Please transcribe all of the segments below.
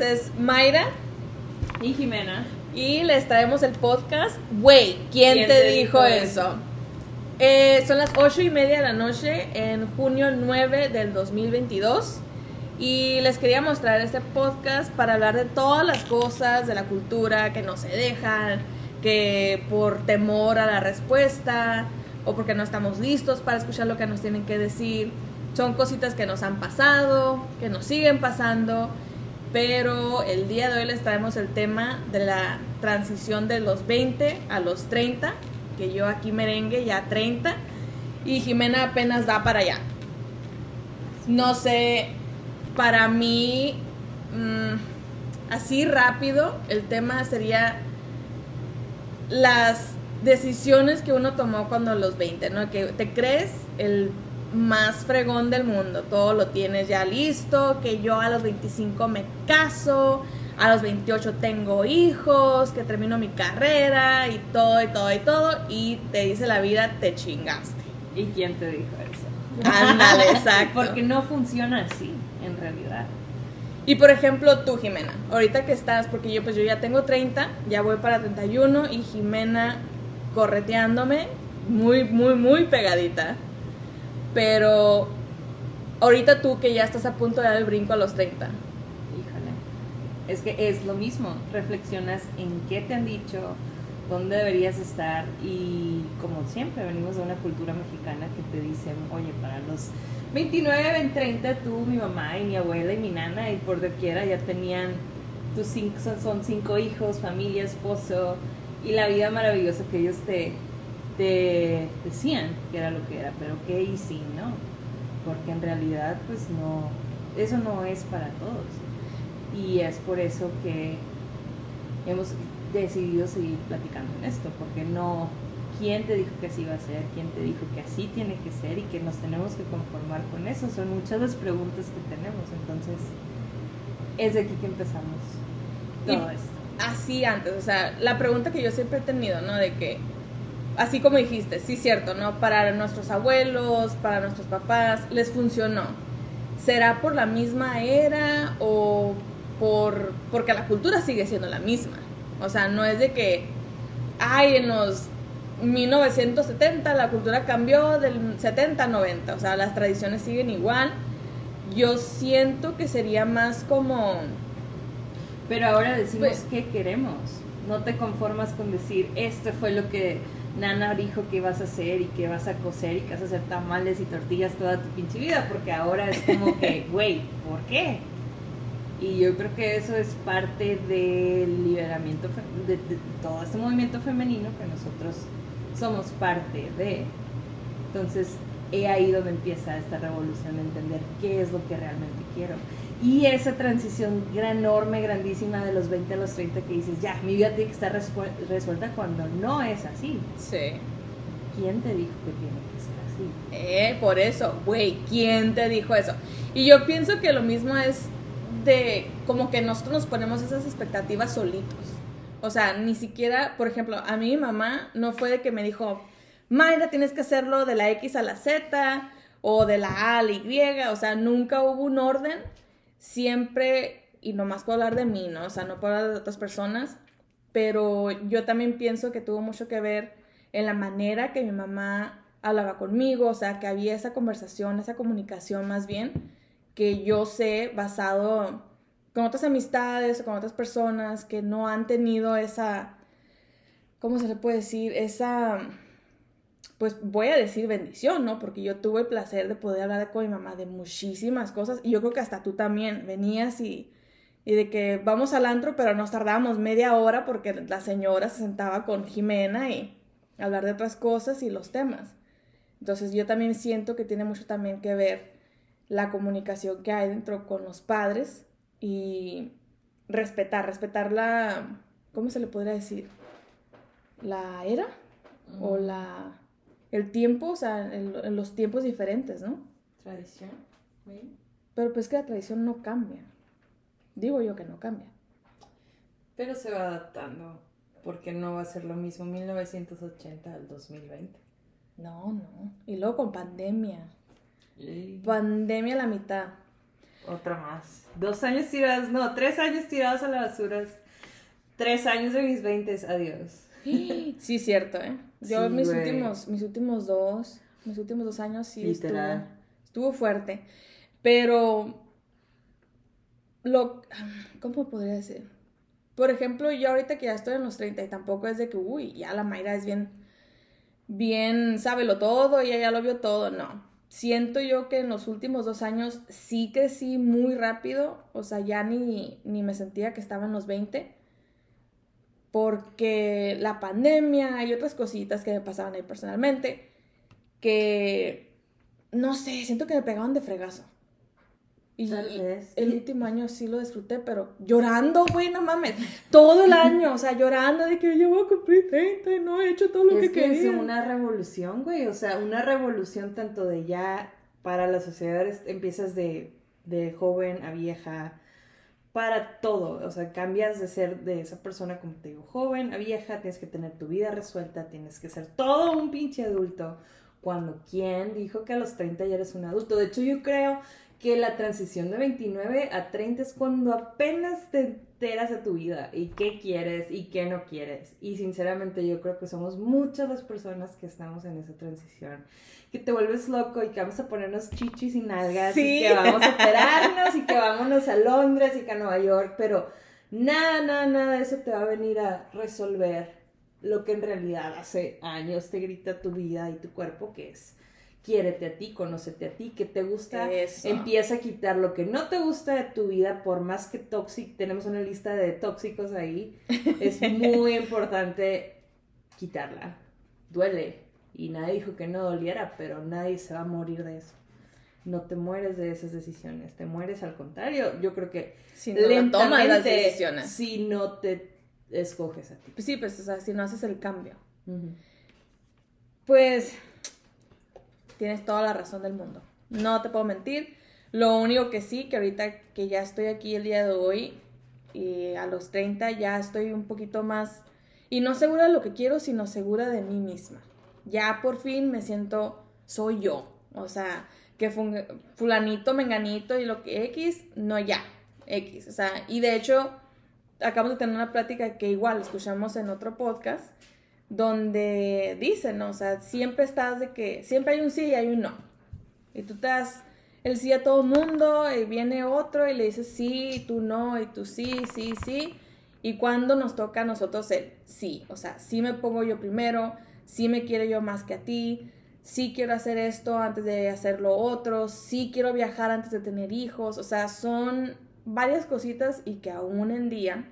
Es Mayra y Jimena. Y les traemos el podcast. Güey, ¿quién, te, dijo, eso? Eh, son las ocho y media de la noche en junio 9 del 2022. Y les quería mostrar este podcast para hablar de todas las cosas de la cultura que no se dejan, que por temor a la respuesta o porque no estamos listos para escuchar lo que nos tienen que decir son cositas que nos han pasado, que nos siguen pasando, pero el día de hoy les traemos el tema de la transición de los 20 a los 30, que yo aquí merengue ya 30 y Jimena apenas da para allá. No sé, para mí, mm, así rápido, el tema sería las decisiones que uno tomó cuando los 20, ¿no? Que te crees el más fregón del mundo. Todo lo tienes ya listo, que yo a los 25 me caso, a los 28 tengo hijos, que termino mi carrera y todo y todo y todo. Y te dice la vida, te chingaste. ¿Y quién te dijo eso? Ándale, exacto. Porque no funciona así, en realidad. Y por ejemplo, tú, Jimena, ahorita que estás, porque yo pues yo ya tengo 30, ya voy para 31 y Jimena correteándome muy, muy, muy pegadita. Pero ahorita tú que ya estás a punto de dar el brinco a los 30. Híjole. Es que es lo mismo. Reflexionas en qué te han dicho, dónde deberías estar y como siempre venimos de una cultura mexicana que te dicen, oye, para los 29, 30 tú, mi mamá y mi abuela y mi nana y por doquiera ya tenían tus cinco, son cinco hijos, familia, esposo y la vida maravillosa que ellos te, te decían que era lo que era, pero qué y sí, ¿no? Porque en realidad pues no, eso no es para todos. Y es por eso que hemos decidido seguir platicando en esto, porque no, ¿quién te dijo que así iba a ser? ¿Quién te dijo que así tiene que ser y que nos tenemos que conformar con eso? Son muchas las preguntas que tenemos, entonces es de aquí que empezamos todo esto. Así antes, o sea, la pregunta que yo siempre he tenido, ¿no? De que así como dijiste, sí cierto, ¿no? Para nuestros abuelos, para nuestros papás, les funcionó. ¿Será por la misma era o por porque la cultura sigue siendo la misma? O sea, no es de que, ay, en los 1970 la cultura cambió del 70 a 90, o sea, las tradiciones siguen igual. Yo siento que sería más como... Pero ahora decimos pues, qué queremos. No te conformas con decir, esto fue lo que Nana dijo que vas a hacer y que vas a coser y que vas a hacer tamales y tortillas toda tu pinche vida, porque ahora es como que, güey, ¿por qué? Y yo creo que eso es parte del liberamiento de, todo este movimiento femenino que nosotros somos parte de. Entonces, he ahí donde empieza esta revolución de entender qué es lo que realmente quiero. Y esa transición gran, enorme, grandísima de los 20 a los 30 que dices, ya, mi vida tiene que estar resuelta cuando no es así. Sí. ¿Quién te dijo que tiene que ser así? Eh, por eso, güey, ¿quién te dijo eso? Y yo pienso que lo mismo es de como que nosotros nos ponemos esas expectativas solitos. O sea, ni siquiera, por ejemplo, a mí mi mamá no fue de que me dijo, Mayra, tienes que hacerlo de la X a la Z o de la A a la Y, o sea, nunca hubo un orden siempre, y nomás puedo hablar de mí, ¿no? O sea, no puedo hablar de otras personas, pero yo también pienso que tuvo mucho que ver en la manera que mi mamá hablaba conmigo, o sea, que había esa conversación, esa comunicación más bien, que yo sé basado con otras amistades o con otras personas que no han tenido esa, ¿cómo se le puede decir? Esa pues voy a decir bendición, ¿no? Porque yo tuve el placer de poder hablar con mi mamá de muchísimas cosas y yo creo que hasta tú también venías y, y de que vamos al antro, pero nos tardamos media hora porque la señora se sentaba con Jimena y hablar de otras cosas y los temas. Entonces yo también siento que tiene mucho también que ver la comunicación que hay dentro con los padres y respetar, respetar la, ¿cómo se le podría decir? La era o la el tiempo, o sea, en, los tiempos diferentes, ¿no? Tradición. Pero pues que la tradición no cambia. Digo yo que no cambia. Pero se va adaptando, porque no va a ser lo mismo 1980 al 2020. No, no. Y luego con pandemia. Pandemia a la mitad. otra más. Dos años tirados, no, tres años tirados a la basura. Tres años de mis veintes, adiós. Sí, cierto, ¿eh? Yo mis últimos, mis últimos dos, mis últimos dos años sí Literal. Estuvo, estuvo fuerte. Pero lo, ¿cómo podría decir? Por ejemplo, yo ahorita que ya estoy en los 30 y tampoco es de que, uy, ya la Mayra es bien, bien, sábelo todo y ya lo vio todo, no. Siento yo que en los últimos dos años sí crecí muy rápido, o sea, ya ni, ni me sentía que estaba en los 20 porque la pandemia y otras cositas que me pasaban ahí personalmente, que no sé, siento que me pegaban de fregazo. Y el último año sí lo disfruté, pero llorando, güey, no mames. Todo el año, o sea, llorando de que yo voy a cumplir 30 y no he hecho todo lo que, que quería. Es una revolución, güey, o sea, una revolución tanto de ya para la sociedad empiezas de, de joven a vieja, para todo. O sea, cambias de ser de esa persona, como te digo, joven a vieja, tienes que tener tu vida resuelta, tienes que ser todo un pinche adulto. Cuando, ¿quién dijo que a los 30 ya eres un adulto? De hecho, yo creo que la transición de 29 a 30 es cuando apenas te enteras de tu vida y qué quieres y qué no quieres. Y sinceramente yo creo que somos muchas las personas que estamos en esa transición. Que te vuelves loco y que vamos a ponernos chichis y nalgas y que vamos a operarnos y que vámonos a Londres y que a Nueva York, pero nada, nada, nada de eso te va a venir a resolver lo que en realidad hace años te grita tu vida y tu cuerpo, que es quiérete a ti, conócete a ti, que te gusta, empieza a quitar lo que no te gusta de tu vida, por más que tóxico, tenemos una lista de tóxicos ahí, es muy importante quitarla. Duele, y nadie dijo que no doliera, pero nadie se va a morir de eso. No te mueres de esas decisiones, te mueres al contrario. Yo creo que si no tomas las decisiones. Si no te escoges a ti. Pues sí, pues o sea, si no haces el cambio. Pues tienes toda la razón del mundo. No te puedo mentir. Lo único que sí, que ahorita que ya estoy aquí el día de hoy, y a los 30 ya estoy un poquito más, y no segura de lo que quiero, sino segura de mí misma. Ya por fin me siento, soy yo. O sea, que fulanito, menganito y lo que X, no ya, X. O sea, y de hecho, acabamos de tener una plática que igual escuchamos en otro podcast, donde dicen, ¿no? o sea, siempre estás de que, siempre hay un sí y hay un no. Y tú te das el sí a todo el mundo y viene otro y le dices sí y tú no y tú sí, sí, sí. Y cuando nos toca a nosotros el sí, o sea, sí me pongo yo primero, sí me quiero yo más que a ti, sí quiero hacer esto antes de hacer lo otro, sí quiero viajar antes de tener hijos, o sea, son varias cositas y que aún en día,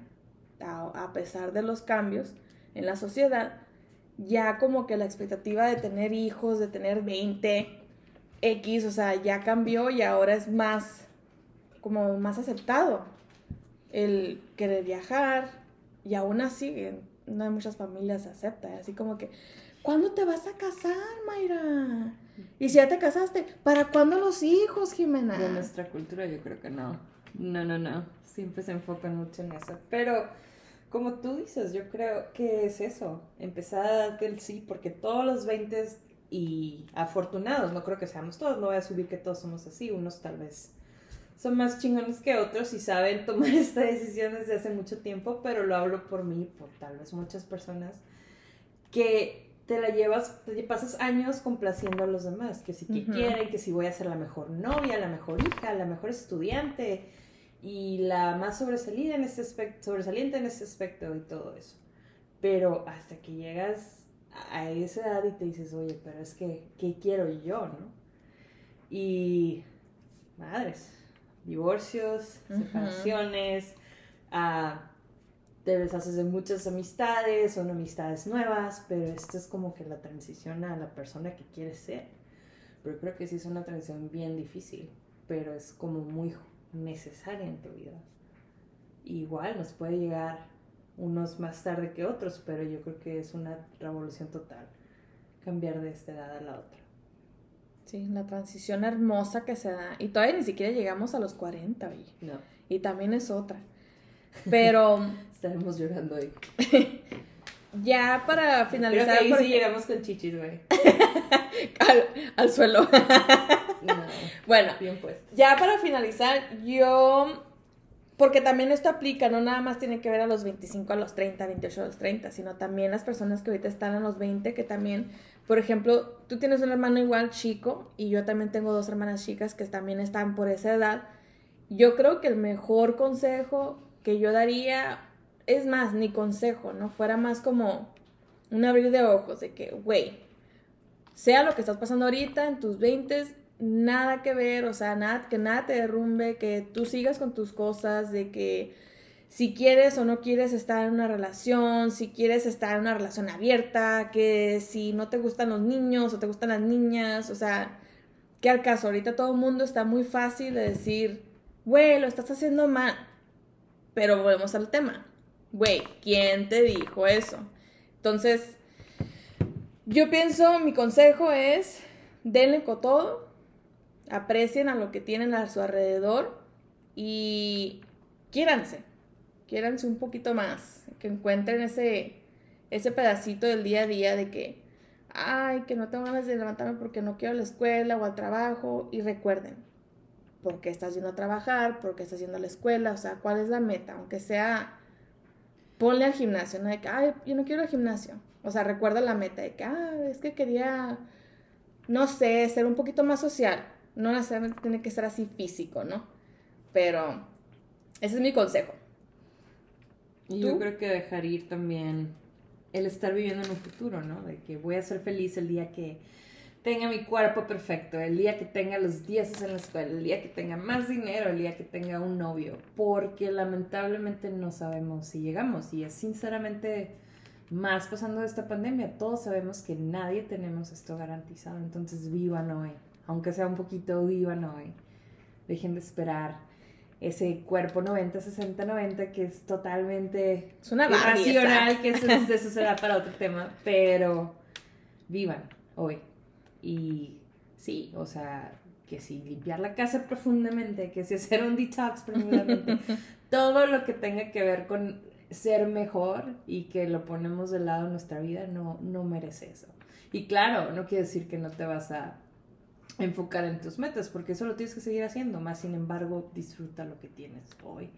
a, pesar de los cambios en la sociedad, ya como que la expectativa de tener hijos, de tener 20, X, o sea, ya cambió y ahora es más, como más aceptado el querer viajar y aún así no hay muchas familias aceptan, así como que, ¿cuándo te vas a casar, Mayra? Y si ya te casaste, ¿para cuándo los hijos, Jimena? De nuestra cultura yo creo que no. No, no, no. Siempre se enfocan mucho en eso. Pero como tú dices, yo creo que es eso, empezar a darte el sí, porque todos los 20 y afortunados, no creo que seamos todos, no voy a subir que todos somos así, unos tal vez son más chingones que otros y saben tomar esta decisión desde hace mucho tiempo, pero lo hablo por mí, por tal vez muchas personas, que te la llevas, te pasas años complaciendo a los demás, que si quieren, que si voy a ser la mejor novia, la mejor hija, la mejor estudiante, y la más sobresalida en ese aspecto, sobresaliente en ese aspecto y todo eso. Pero hasta que llegas a esa edad y te dices, oye, pero es que, ¿qué quiero yo, no? Y, madres, divorcios, separaciones, ah, te deshaces de muchas amistades, son amistades nuevas, pero esto es como que la transición a la persona que quieres ser. Pero creo que sí es una transición bien difícil, pero es como muy necesaria en tu vida. Igual nos puede llegar unos más tarde que otros, pero yo creo que es una revolución total cambiar de esta edad a la otra. Sí, la transición hermosa que se da. Y todavía ni siquiera llegamos a los 40, No. Y también es otra. Pero... Estaremos llorando ahí. ya para finalizar... Creo ahí llegamos con chichis, güey. al, suelo. Bueno, Bien puesto. ya para finalizar, yo. Porque también esto aplica, no nada más tiene que ver a los 25, a los 30, 28, a los 30, sino también las personas que ahorita están a los 20, que también, por ejemplo, tú tienes un hermano igual chico y yo también tengo dos hermanas chicas que también están por esa edad. Yo creo que el mejor consejo que yo daría, es más, ni consejo, ¿no? Fuera más como un abrir de ojos, de que, güey, sea lo que estás pasando ahorita en tus 20, nada que ver, o sea, nada, que nada te derrumbe, que tú sigas con tus cosas, de que si quieres o no quieres estar en una relación, si quieres estar en una relación abierta, que si no te gustan los niños o te gustan las niñas, o sea, que al caso, ahorita todo el mundo está muy fácil de decir, güey, lo estás haciendo mal, pero volvemos al tema, güey, ¿quién te dijo eso? Entonces, yo pienso, mi consejo es, denle con todo, aprecien a lo que tienen a su alrededor y quiéranse, quiéranse un poquito más, que encuentren ese, ese pedacito del día a día de que, ay, que no tengo ganas de levantarme porque no quiero a la escuela o al trabajo y recuerden, ¿por qué estás yendo a trabajar? ¿Por qué estás yendo a la escuela? O sea, ¿cuál es la meta? Aunque sea, ponle al gimnasio, no de que, ay, yo no quiero al gimnasio. O sea, recuerda la meta de que, ah, es que quería, no sé, ser un poquito más social no necesariamente tiene que ser así físico, ¿no? Pero ese es mi consejo. Y yo creo que dejar ir también el estar viviendo en un futuro, ¿no? De que voy a ser feliz el día que tenga mi cuerpo perfecto, el día que tenga los 10 en la escuela, el día que tenga más dinero, el día que tenga un novio, porque lamentablemente no sabemos si llegamos y es sinceramente más pasando esta pandemia, todos sabemos que nadie tenemos esto garantizado, entonces vivan hoy aunque sea un poquito vivan hoy. Dejen de esperar ese cuerpo 90, 60, 90 que es totalmente es una irracional, que eso, eso será para otro tema, pero vivan hoy. Y sí, o sea, que si limpiar la casa profundamente, que si hacer un detox profundamente, todo lo que tenga que ver con ser mejor y que lo ponemos de lado en nuestra vida no, no merece eso. Y claro, no quiere decir que no te vas a enfocar en tus metas, porque eso lo tienes que seguir haciendo, más sin embargo, disfruta lo que tienes hoy.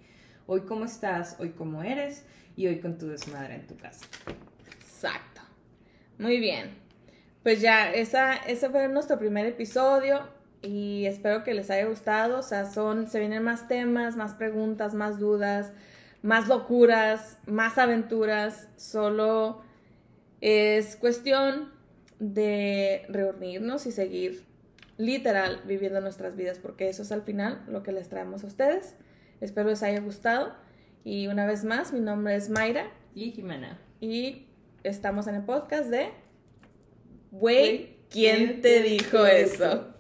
Hoy cómo estás, hoy cómo eres y hoy con tu desmadre en tu casa. Exacto. Muy bien. Pues ya, esa, ese fue nuestro primer episodio y espero que les haya gustado. O sea, son, se vienen más temas, más preguntas, más dudas, más locuras, más aventuras. Solo es cuestión de reunirnos y seguir literal viviendo nuestras vidas, porque eso es al final lo que les traemos a ustedes. Espero les haya gustado. Y una vez más, mi nombre es Mayra. Y Jimena. Y estamos en el podcast de... Güey, ¿quién te dijo eso?